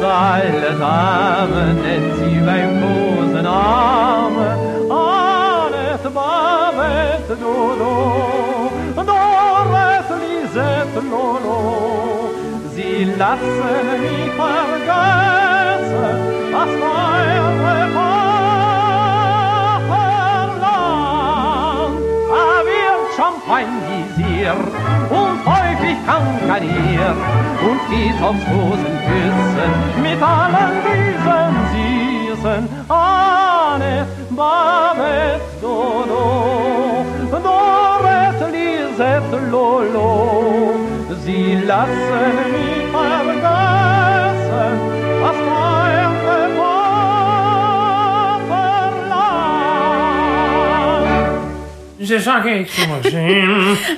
tut's alle Damen, denn sie beim Kosen Arme, Anet, Babet, Dodo, Doris, Lisette, Lolo, sie lassen mich vergessen, was meine Vaterland, er wird champagnisiert und häufig kankaniert und geht aufs Hosenküssen mit allen diesen Süßen. Anne, Babette, Dodo, Dorette, Lisette, Lolo, sie lassen mich vergessen, was meine Das sage ich so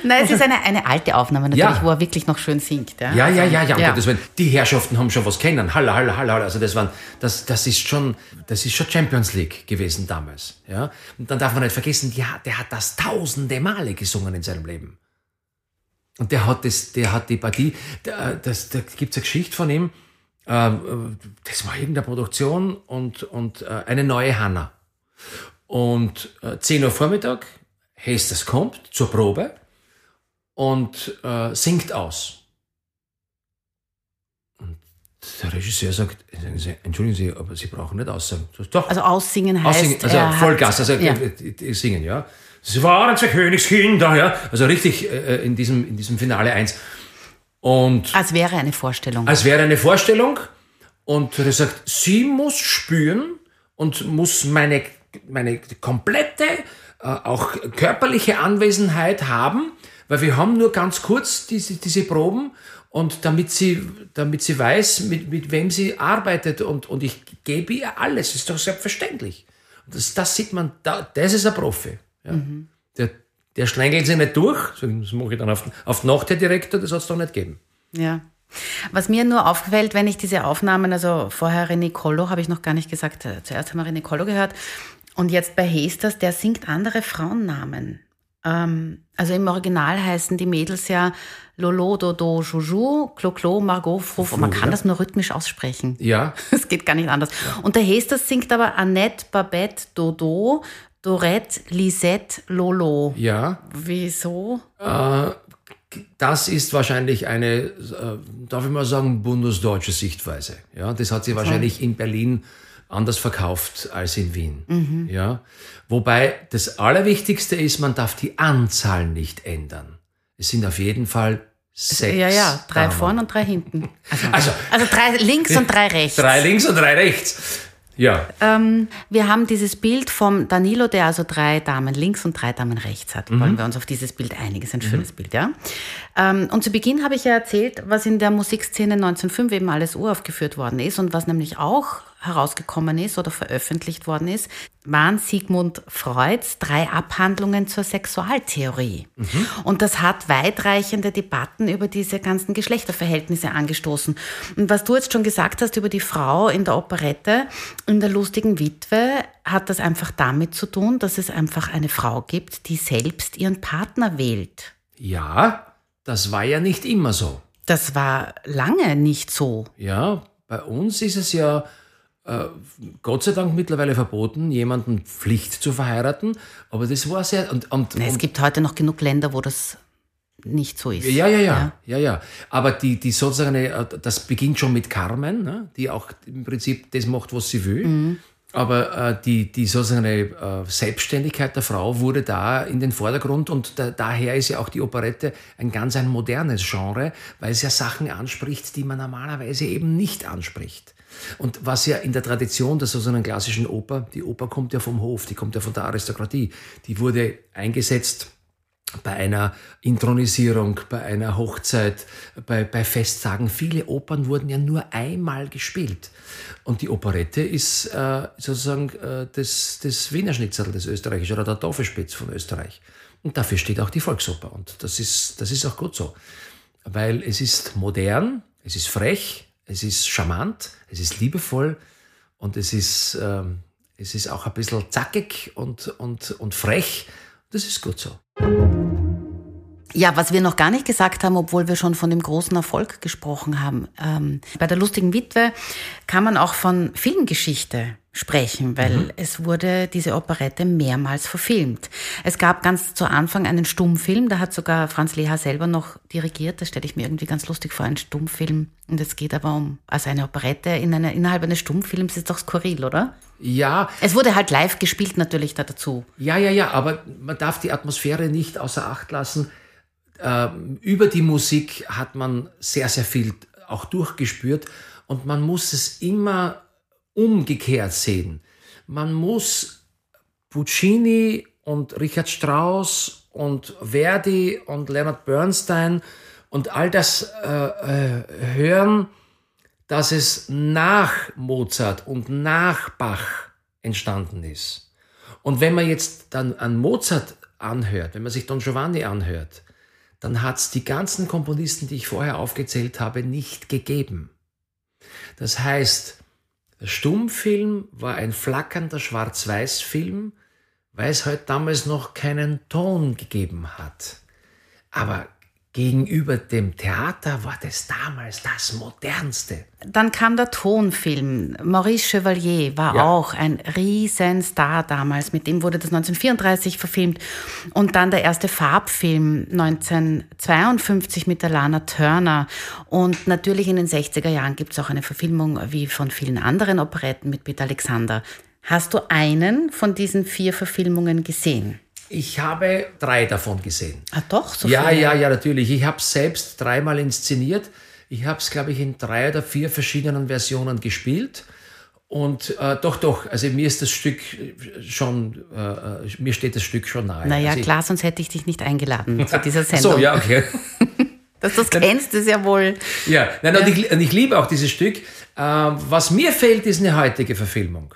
Nein, es ist eine, eine alte Aufnahme natürlich, ja. wo er wirklich noch schön singt. Ja, ja, ja, ja. ja, ja. Das, die Herrschaften haben schon was kennen. Halla, halla, halla. Also das, waren, das, das, ist schon, das ist schon Champions League gewesen damals. Ja? Und dann darf man nicht vergessen, ja, der hat das tausende Male gesungen in seinem Leben. Und der hat, das, der hat die Partie, der, das, da gibt es eine Geschichte von ihm, ähm, das war irgendeine Produktion und, und äh, eine neue Hanna. Und 10 äh, Uhr Vormittag, Hestes kommt zur Probe und äh, singt aus. Und der Regisseur sagt, entschuldigen Sie, aber Sie brauchen nicht aussagen. Doch. Also aussingen heißt aussingen, Also Vollgas, also ja. Äh, singen, ja. Sie waren zwei Königskinder, ja. Also richtig äh, in, diesem, in diesem Finale 1. Und als wäre eine Vorstellung. Als wäre eine Vorstellung. Und er sagt, sie muss spüren und muss meine meine komplette, äh, auch körperliche Anwesenheit haben, weil wir haben nur ganz kurz diese, diese Proben und damit sie, damit sie weiß, mit, mit wem sie arbeitet und, und ich gebe ihr alles, ist doch selbstverständlich. Das, das sieht man, da, das ist ein Profi. Ja. Mhm. Der, der schlängelt sich nicht durch, das mache ich dann auf, auf Nacht, der Direktor, das hat es doch nicht gegeben. Ja. Was mir nur aufgefällt, wenn ich diese Aufnahmen, also vorher René Collo, habe ich noch gar nicht gesagt, äh, zuerst haben wir René Collo gehört, und jetzt bei Hesters, der singt andere Frauennamen. Ähm, also im Original heißen die Mädels ja Lolo, Dodo, Joujou, Clo-Clo, Margot, Fruf. Man kann das nur rhythmisch aussprechen. Ja. Es geht gar nicht anders. Ja. Und der Hesters singt aber Annette, Babette, Dodo, Dorette, Lisette, Lolo. Ja. Wieso? Äh, das ist wahrscheinlich eine, äh, darf ich mal sagen, bundesdeutsche Sichtweise. Ja, das hat sie wahrscheinlich in Berlin anders verkauft als in Wien. Mhm. Ja, wobei das Allerwichtigste ist, man darf die Anzahl nicht ändern. Es sind auf jeden Fall sechs. Ja, ja, drei Damen. vorn und drei hinten. Also, also, also drei links und drei rechts. Drei links und drei rechts. Ja. Ähm, wir haben dieses Bild vom Danilo, der also drei Damen links und drei Damen rechts hat. Mhm. Wollen wir uns auf dieses Bild einigen? Ist ein mhm. schönes Bild, ja. Ähm, und zu Beginn habe ich ja erzählt, was in der Musikszene 1905 eben alles uraufgeführt worden ist und was nämlich auch herausgekommen ist oder veröffentlicht worden ist, waren Sigmund Freuds drei Abhandlungen zur Sexualtheorie. Mhm. Und das hat weitreichende Debatten über diese ganzen Geschlechterverhältnisse angestoßen. Und was du jetzt schon gesagt hast über die Frau in der Operette, in der lustigen Witwe, hat das einfach damit zu tun, dass es einfach eine Frau gibt, die selbst ihren Partner wählt. Ja, das war ja nicht immer so. Das war lange nicht so. Ja, bei uns ist es ja äh, Gott sei Dank mittlerweile verboten, jemanden Pflicht zu verheiraten. Aber das war sehr. Und, und, es gibt heute noch genug Länder, wo das nicht so ist. Ja, ja, ja, ja, ja. ja. Aber die, die sozusagen, äh, das beginnt schon mit Carmen, ne? die auch im Prinzip das macht, was sie will. Mhm. Aber äh, die, die sozusagen äh, Selbstständigkeit der Frau wurde da in den Vordergrund und da, daher ist ja auch die Operette ein ganz ein modernes Genre, weil es ja Sachen anspricht, die man normalerweise eben nicht anspricht. Und was ja in der Tradition der so einer klassischen Oper, die Oper kommt ja vom Hof, die kommt ja von der Aristokratie, die wurde eingesetzt bei einer Intronisierung, bei einer Hochzeit, bei, bei Festtagen. Viele Opern wurden ja nur einmal gespielt. Und die Operette ist äh, sozusagen äh, das, das Wiener Schnitzel des Österreichs oder der Tafelspitz von Österreich. Und dafür steht auch die Volksoper. Und das ist, das ist auch gut so. Weil es ist modern, es ist frech, es ist charmant, es ist liebevoll und es ist, ähm, es ist auch ein bisschen zackig und, und, und frech. Das ist gut so. Ja, was wir noch gar nicht gesagt haben, obwohl wir schon von dem großen Erfolg gesprochen haben. Ähm, bei der lustigen Witwe kann man auch von Filmgeschichte sprechen, weil mhm. es wurde diese Operette mehrmals verfilmt. Es gab ganz zu Anfang einen Stummfilm, da hat sogar Franz Leha selber noch dirigiert, das stelle ich mir irgendwie ganz lustig vor, ein Stummfilm. Und es geht aber um, also eine Operette in einer, innerhalb eines Stummfilms ist doch skurril, oder? Ja. Es wurde halt live gespielt natürlich da dazu. Ja, ja, ja, aber man darf die Atmosphäre nicht außer Acht lassen. Ähm, über die Musik hat man sehr, sehr viel auch durchgespürt und man muss es immer umgekehrt sehen. Man muss Puccini und Richard Strauss und Verdi und Leonard Bernstein und all das äh, äh, hören, dass es nach Mozart und nach Bach entstanden ist. Und wenn man jetzt dann an Mozart anhört, wenn man sich Don Giovanni anhört, dann hat es die ganzen Komponisten, die ich vorher aufgezählt habe, nicht gegeben. Das heißt, der Stummfilm war ein flackernder Schwarz-Weiß-Film, weil es halt damals noch keinen Ton gegeben hat. Aber gegenüber dem Theater war das damals das Modernste. Dann kam der Tonfilm. Maurice Chevalier war ja. auch ein Riesenstar damals. Mit dem wurde das 1934 verfilmt. Und dann der erste Farbfilm 1952 mit der Lana Turner. Und natürlich in den 60er Jahren gibt es auch eine Verfilmung wie von vielen anderen Operetten mit Peter Alexander. Hast du einen von diesen vier Verfilmungen gesehen? Ich habe drei davon gesehen. Ah, doch? So ja, viele? ja, ja, natürlich. Ich habe es selbst dreimal inszeniert. Ich habe es, glaube ich, in drei oder vier verschiedenen Versionen gespielt. Und äh, doch, doch, also mir ist das Stück schon, äh, äh mir steht das Stück schon nahe. Naja, also klar, sonst hätte ich dich nicht eingeladen zu dieser Sendung. so, ja, okay. Dass du das kennst, ist ja wohl. Ja, nein, ja. Und, ich, und ich liebe auch dieses Stück. Äh, was mir fehlt, ist eine heutige Verfilmung.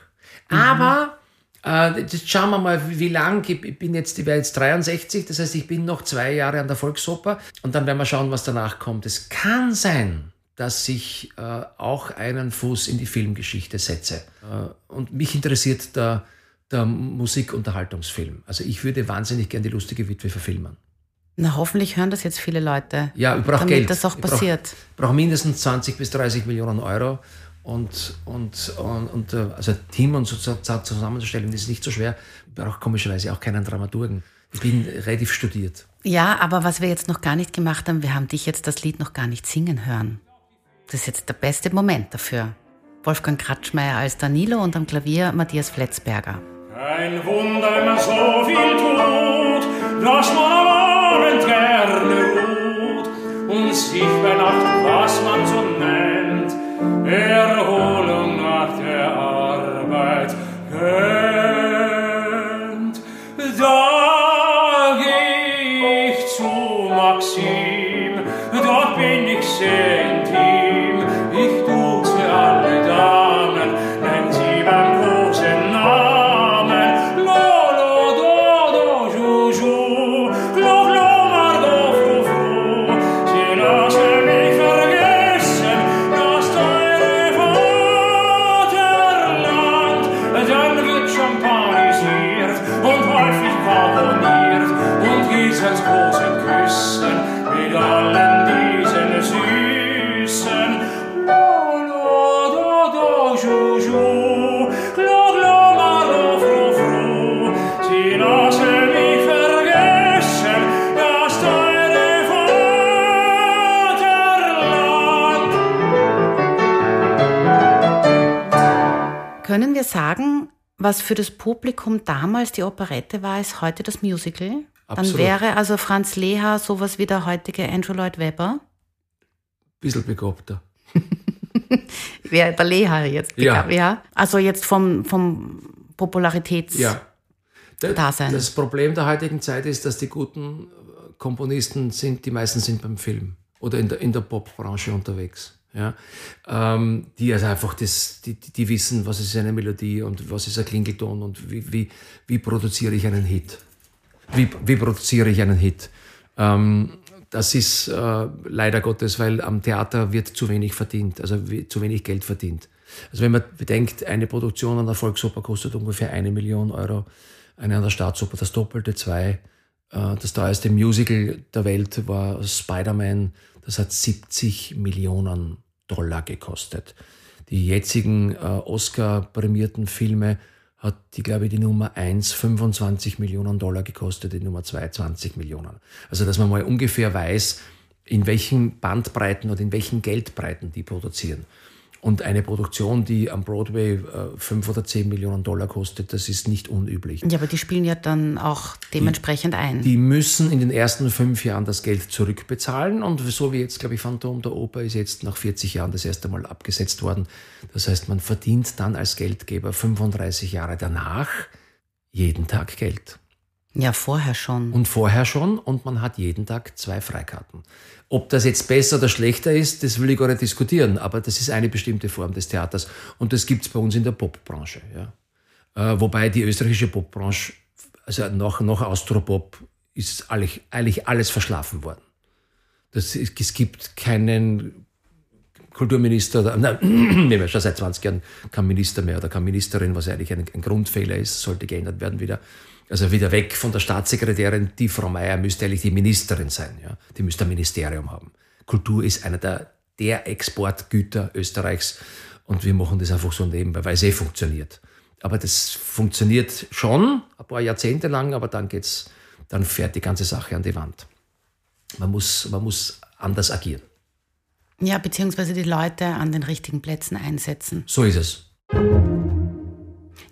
Mhm. Aber äh, jetzt schauen wir mal, wie lang. Ich bin jetzt, ich werde jetzt 63, das heißt, ich bin noch zwei Jahre an der Volksoper und dann werden wir schauen, was danach kommt. Es kann sein, dass ich äh, auch einen Fuß in die Filmgeschichte setze. Äh, und mich interessiert der, der Musikunterhaltungsfilm. Also ich würde wahnsinnig gern die lustige Witwe verfilmen. Na, hoffentlich hören das jetzt viele Leute. Ja, ich brauche Geld. das auch passiert. Ich brauche brauch mindestens 20 bis 30 Millionen Euro. Und, und, und, und äh, also Team und so zusammenzustellen, ist nicht so schwer. Ich brauche komischerweise auch keinen Dramaturgen. Ich bin relativ studiert. Ja, aber was wir jetzt noch gar nicht gemacht haben, wir haben dich jetzt das Lied noch gar nicht singen hören. Das ist jetzt der beste Moment dafür. Wolfgang Kratschmeier als Danilo und am Klavier Matthias Fletzberger. Kein Wunder, wenn man so viel tut, dass man am Abend gerne ruht und sich bei Nacht, was man so nennt, Erholung nach der Arbeit sagen, was für das Publikum damals die Operette war, ist heute das Musical? Absolut. Dann wäre also Franz Leha sowas wie der heutige Andrew Lloyd Webber? Bisschen begabter. Wer der Leha jetzt begabt, ja. ja. Also jetzt vom, vom Popularitäts ja. Dasein. Das Problem der heutigen Zeit ist, dass die guten Komponisten sind, die meisten sind beim Film oder in der, in der Popbranche unterwegs ja, ähm, die also einfach das, die, die wissen, was ist eine Melodie und was ist ein Klingelton und wie, wie, wie produziere ich einen Hit. Wie, wie produziere ich einen Hit? Ähm, das ist äh, leider Gottes, weil am Theater wird zu wenig verdient, also wie, zu wenig Geld verdient. Also wenn man bedenkt, eine Produktion an der Volksoper kostet ungefähr eine Million Euro, eine an der Staatsoper das Doppelte, zwei. Äh, das teuerste Musical der Welt war Spider-Man, das hat 70 Millionen Dollar gekostet. Die jetzigen äh, Oscar-prämierten Filme hat die, glaube ich, die Nummer 1 25 Millionen Dollar gekostet, die Nummer 2 20 Millionen. Also, dass man mal ungefähr weiß, in welchen Bandbreiten oder in welchen Geldbreiten die produzieren. Und eine Produktion, die am Broadway äh, fünf oder zehn Millionen Dollar kostet, das ist nicht unüblich. Ja, aber die spielen ja dann auch dementsprechend die, ein. Die müssen in den ersten fünf Jahren das Geld zurückbezahlen. Und so wie jetzt, glaube ich, Phantom der Oper ist jetzt nach 40 Jahren das erste Mal abgesetzt worden. Das heißt, man verdient dann als Geldgeber 35 Jahre danach jeden Tag Geld. Ja, vorher schon. Und vorher schon. Und man hat jeden Tag zwei Freikarten. Ob das jetzt besser oder schlechter ist, das will ich gar nicht diskutieren, aber das ist eine bestimmte Form des Theaters und das gibt es bei uns in der Popbranche. Ja. Äh, wobei die österreichische Popbranche, also nach, nach Austropop, ist eigentlich, eigentlich alles verschlafen worden. Das, es gibt keinen Kulturminister, nein, wir schon seit 20 Jahren kein Minister mehr oder keine Ministerin, was eigentlich ein, ein Grundfehler ist, sollte geändert werden wieder. Also wieder weg von der Staatssekretärin, die Frau Meier müsste eigentlich die Ministerin sein. Ja? Die müsste ein Ministerium haben. Kultur ist einer der, der Exportgüter Österreichs und wir machen das einfach so nebenbei, weil es eh funktioniert. Aber das funktioniert schon ein paar Jahrzehnte lang, aber dann geht's, dann fährt die ganze Sache an die Wand. Man muss, man muss anders agieren. Ja, beziehungsweise die Leute an den richtigen Plätzen einsetzen. So ist es.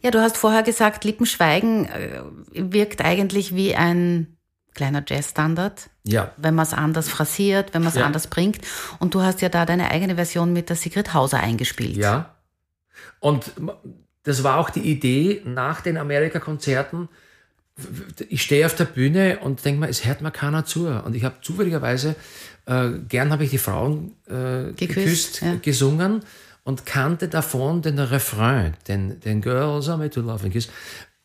Ja, du hast vorher gesagt, Lippenschweigen äh, wirkt eigentlich wie ein kleiner Jazzstandard. Ja. Wenn man es anders phrasiert, wenn man es Ja. anders bringt. Und du hast ja da deine eigene Version mit der Sigrid Hauser eingespielt. Ja. Und das war auch die Idee nach den Amerika-Konzerten. Ich stehe auf der Bühne und denke mir, es hört mir keiner zu. Und ich habe zufälligerweise, äh, gern habe ich die Frauen äh, geküsst, geküsst ja. gesungen und kannte davon den Refrain, den, den Girls are made to love and kiss.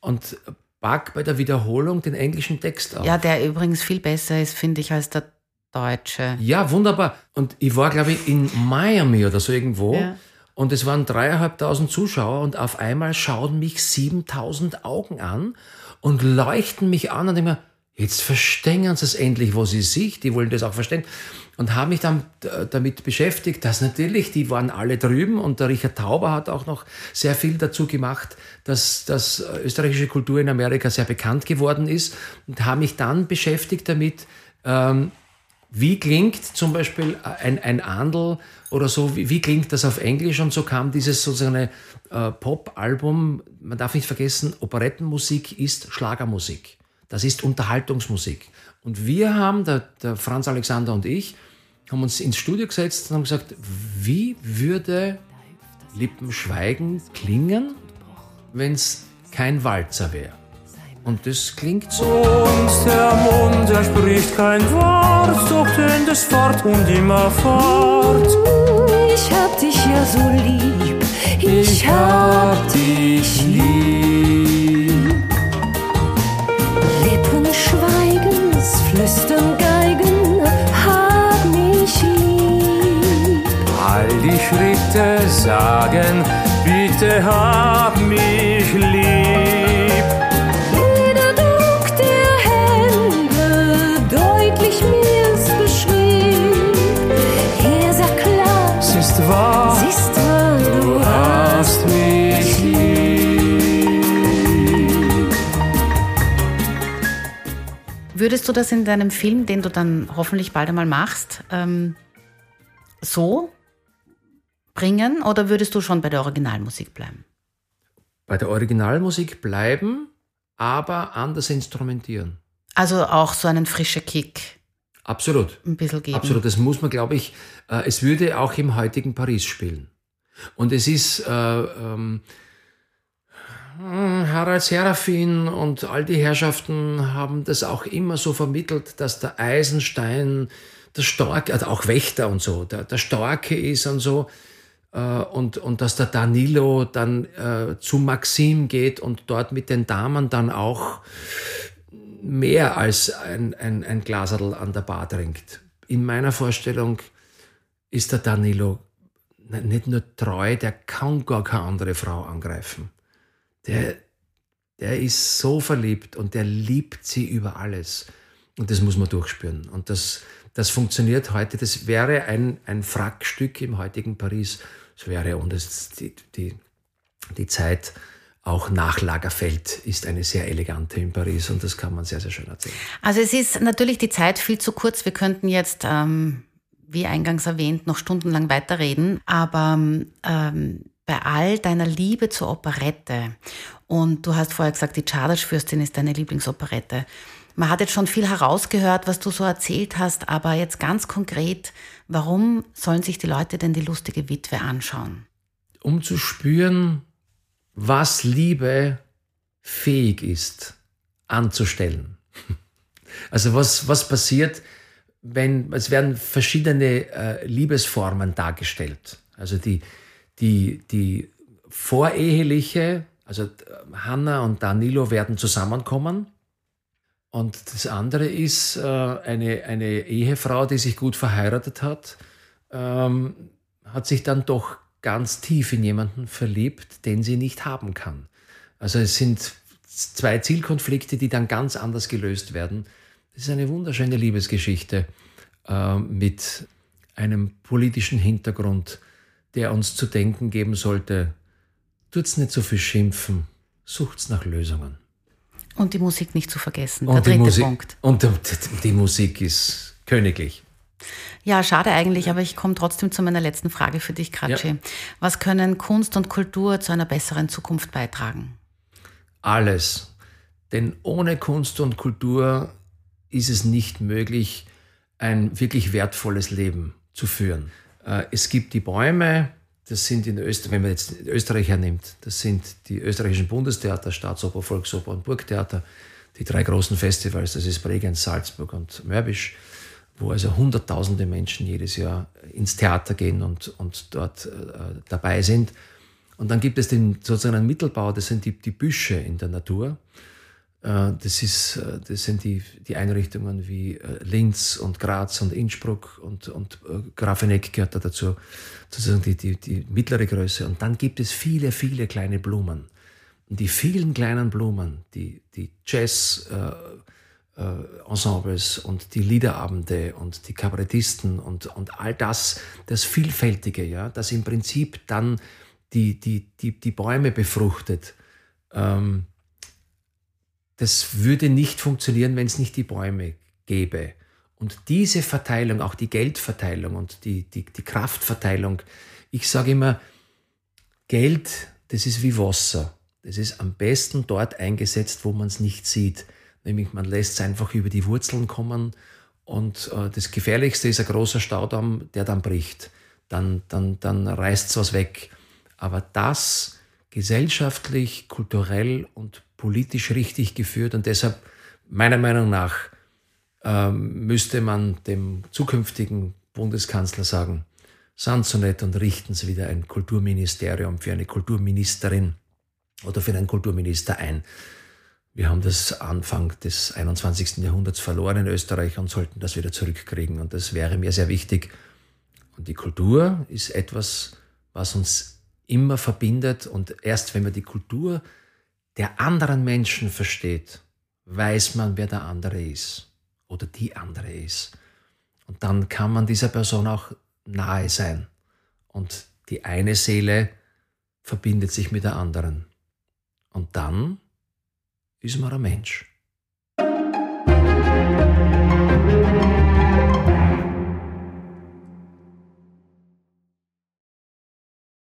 Und pack bei der Wiederholung den englischen Text auf. Ja, der übrigens viel besser ist, finde ich, als der deutsche. Ja, wunderbar. Und ich war, glaube ich, in Miami oder so irgendwo. Ja. Und es waren dreieinhalbtausend Zuschauer und auf einmal schauen mich 7000 Augen an und leuchten mich an und mir, jetzt verstehen sie es endlich, wo sie sich, die wollen das auch verstehen. Und habe mich dann damit beschäftigt, dass natürlich, die waren alle drüben und der Richard Tauber hat auch noch sehr viel dazu gemacht, dass, dass österreichische Kultur in Amerika sehr bekannt geworden ist und habe mich dann beschäftigt damit, ähm, wie klingt zum Beispiel ein, ein Andel oder so, wie, wie, klingt das auf Englisch? Und so kam dieses sozusagen äh, Pop-Album. Man darf nicht vergessen, Operettenmusik ist Schlagermusik. Das ist Unterhaltungsmusik. Und wir haben, der, der Franz Alexander und ich, haben uns ins Studio gesetzt und haben gesagt, wie würde Lippenschweigen klingen, wenn es kein Walzer wäre? Und das klingt so. Und der Mond, er spricht kein Wort, doch tönt es fort und immer fort. Ich hab dich ja so lieb, ich hab dich lieb. Lippen schweigen, flüstern Geigen, hab mich lieb. All die Schritte sagen, bitte hab mich Würdest du das in deinem Film, den du dann hoffentlich bald einmal machst, ähm, so bringen oder würdest du schon bei der Originalmusik bleiben? Bei der Originalmusik bleiben, aber anders instrumentieren. Also auch so einen frischen Kick. Absolut. Ein bisschen geben. Absolut. Das muss man, glaube ich, äh, es würde auch im heutigen Paris spielen. Und es ist äh, ähm, Harald Serafin und all die Herrschaften haben das auch immer so vermittelt, dass der Eisenstein, der Starke, also auch Wächter und so, der, der Starke ist und so. Äh, und, und dass der Danilo dann äh, zu Maxim geht und dort mit den Damen dann auch mehr als ein, ein, ein Glaserl an der Bar trinkt. In meiner Vorstellung ist der Danilo nicht nur treu, der kann gar keine andere Frau angreifen. Der, der ist so verliebt und der liebt sie über alles. Und das muss man durchspüren. Und das, das funktioniert heute. Das wäre ein, ein Frackstück im heutigen Paris. Das wäre, und das, die, die, die Zeit auch nach Lagerfeld ist eine sehr elegante in Paris und das kann man sehr, sehr schön erzählen. Also es ist natürlich die Zeit viel zu kurz. Wir könnten jetzt, ähm, wie eingangs erwähnt, noch stundenlang weiterreden, aber ähm, bei all deiner Liebe zur Operette und du hast vorher gesagt, die Czardasch-Fürstin ist deine Lieblingsoperette. Man hat jetzt schon viel herausgehört, was du so erzählt hast, aber jetzt ganz konkret, warum sollen sich die Leute denn die lustige Witwe anschauen? Um zu spüren, was Liebe fähig ist anzustellen. Also was, was passiert, wenn, es werden verschiedene äh, Liebesformen dargestellt. Also die, die, die voreheliche, also Hanna und Danilo werden zusammenkommen. Und das andere ist äh, eine, eine Ehefrau, die sich gut verheiratet hat, ähm, hat sich dann doch ganz tief in jemanden verliebt, den sie nicht haben kann. Also es sind zwei Zielkonflikte, die dann ganz anders gelöst werden. Das ist eine wunderschöne Liebesgeschichte äh, mit einem politischen Hintergrund, der uns zu denken geben sollte, tut's nicht so viel schimpfen, sucht's nach Lösungen. Und die Musik nicht zu vergessen, und der dritte Punkt. Und die, die Musik ist königlich. Ja, schade eigentlich, aber ich komme trotzdem zu meiner letzten Frage für dich, Kratschi. Ja. Was können Kunst und Kultur zu einer besseren Zukunft beitragen? Alles. Denn ohne Kunst und Kultur ist es nicht möglich, ein wirklich wertvolles Leben zu führen. Äh, es gibt die Bäume, das sind in Österreich, wenn man jetzt Österreich hernimmt, das sind die österreichischen Bundestheater, Staatsoper, Volksoper und Burgtheater, die drei großen Festivals, das ist Bregenz, Salzburg und Mörbisch, wo also hunderttausende Menschen jedes Jahr ins Theater gehen und, und dort äh, dabei sind. Und dann gibt es den sozusagen einen Mittelbau, das sind die, die Büsche in der Natur. Äh, das, ist, äh, das sind die, die Einrichtungen wie äh, Linz und Graz und Innsbruck und, und Grafeneck gehört da dazu, sozusagen die, die, die mittlere Größe. Und dann gibt es viele, viele kleine Blumen. Und die vielen kleinen Blumen, die, die Jazz-Ensembles äh, und die Liederabende und die Kabarettisten und, und all das, das Vielfältige, ja, das im Prinzip dann die, die, die, die Bäume befruchtet. Ähm, das würde nicht funktionieren, wenn es nicht die Bäume gäbe. Und diese Verteilung, auch die Geldverteilung und die, die, die Kraftverteilung, ich sage immer, Geld, das ist wie Wasser. Das ist am besten dort eingesetzt, wo man es nicht sieht. Nämlich man lässt es einfach über die Wurzeln kommen und äh, das Gefährlichste ist ein großer Staudamm, der dann bricht. Dann, dann, dann reißt es was weg. Aber das gesellschaftlich, kulturell und politisch richtig geführt und deshalb meiner Meinung nach ähm, müsste man dem zukünftigen Bundeskanzler sagen, sind so nett und richten Sie wieder ein Kulturministerium für eine Kulturministerin oder für einen Kulturminister ein. Wir haben das Anfang des 21. Jahrhunderts verloren in Österreich und sollten das wieder zurückkriegen. Und das wäre mir sehr wichtig. Und die Kultur ist etwas, was uns immer verbindet. Und erst wenn wir die Kultur der anderen Menschen versteht, weiß man, wer der andere ist oder die andere ist. Und dann kann man dieser Person auch nahe sein. Und die eine Seele verbindet sich mit der anderen. Und dann ist man ein Mensch.